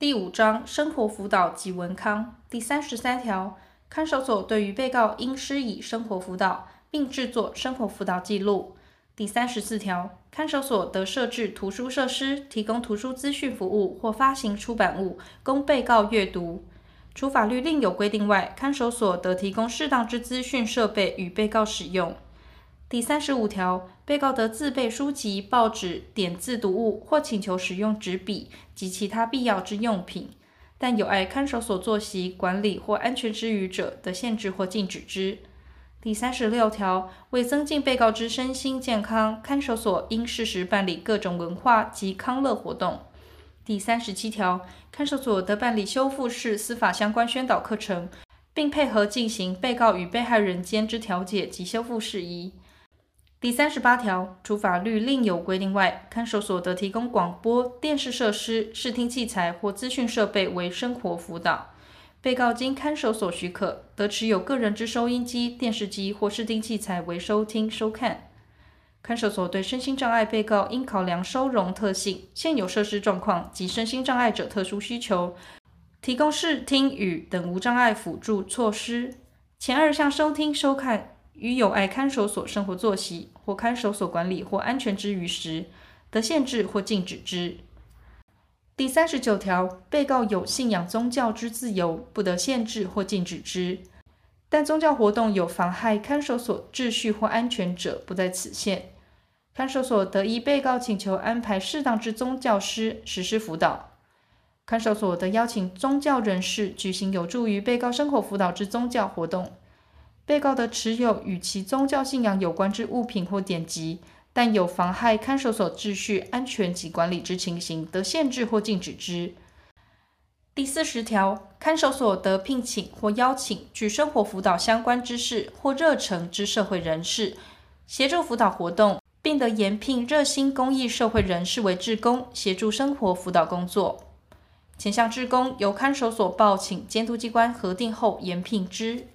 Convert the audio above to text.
第五章生活辅导及文康第三十三条，看守所对于被告应施以生活辅导，并制作生活辅导记录。第三十四条，看守所得设置图书设施，提供图书资讯服务或发行出版物供被告阅读。除法律另有规定外，看守所得提供适当之资讯设备与被告使用。第三十五条，被告得自备书籍、报纸、点字读物，或请求使用纸笔及其他必要之用品，但有碍看守所作息管理或安全之余者，得限制或禁止之。第三十六条，为增进被告之身心健康，看守所应适时办理各种文化及康乐活动。第三十七条，看守所得办理修复式司法相关宣导课程，并配合进行被告与被害人间之调解及修复事宜。第三十八条，除法律另有规定外，看守所得提供广播电视设施、视听器材或资讯设备为生活辅导。被告经看守所许可，得持有个人之收音机、电视机或视听器材为收听、收看。看守所对身心障碍被告应考量收容特性、现有设施状况及身心障碍者特殊需求，提供视听语等无障碍辅助措施。前二项收听、收看。与有碍看守所生活作息或看守所管理或安全之余时，得限制或禁止之。第三十九条，被告有信仰宗教之自由，不得限制或禁止之。但宗教活动有妨害看守所秩序或安全者，不在此限。看守所得依被告请求安排适当之宗教师实施辅导。看守所得邀请宗教人士举行有助于被告生活辅导之宗教活动。被告的持有与其宗教信仰有关之物品或典籍，但有妨害看守所秩序、安全及管理之情形，得限制或禁止之。第四十条，看守所得聘请或邀请具生活辅导相关知识或热诚之社会人士，协助辅导活动，并得延聘热心公益社会人士为志工，协助生活辅导工作。前项志工由看守所报请监督机关核定后延聘之。